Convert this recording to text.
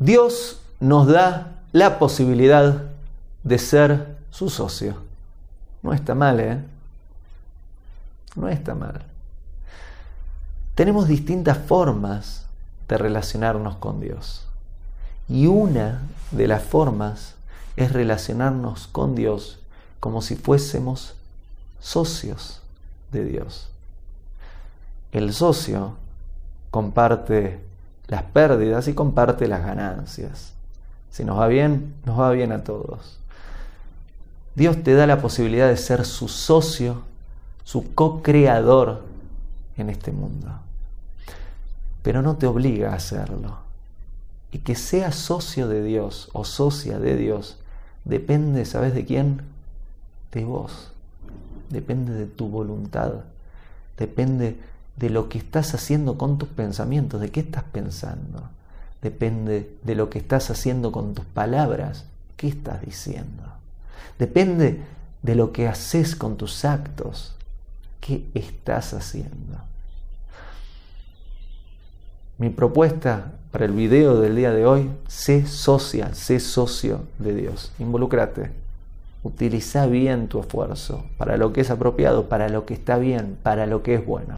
Dios nos da la posibilidad de ser su socio. No está mal, ¿eh? No está mal. Tenemos distintas formas de relacionarnos con Dios. Y una de las formas es relacionarnos con Dios como si fuésemos socios de Dios. El socio comparte las pérdidas y comparte las ganancias. Si nos va bien, nos va bien a todos. Dios te da la posibilidad de ser su socio, su co-creador en este mundo. Pero no te obliga a hacerlo. Y que seas socio de Dios o socia de Dios depende, ¿sabes de quién? De vos. Depende de tu voluntad. Depende de lo que estás haciendo con tus pensamientos, de qué estás pensando. Depende de lo que estás haciendo con tus palabras, qué estás diciendo. Depende de lo que haces con tus actos, qué estás haciendo. Mi propuesta para el video del día de hoy, sé socia, sé socio de Dios. Involúcrate. Utiliza bien tu esfuerzo para lo que es apropiado, para lo que está bien, para lo que es bueno.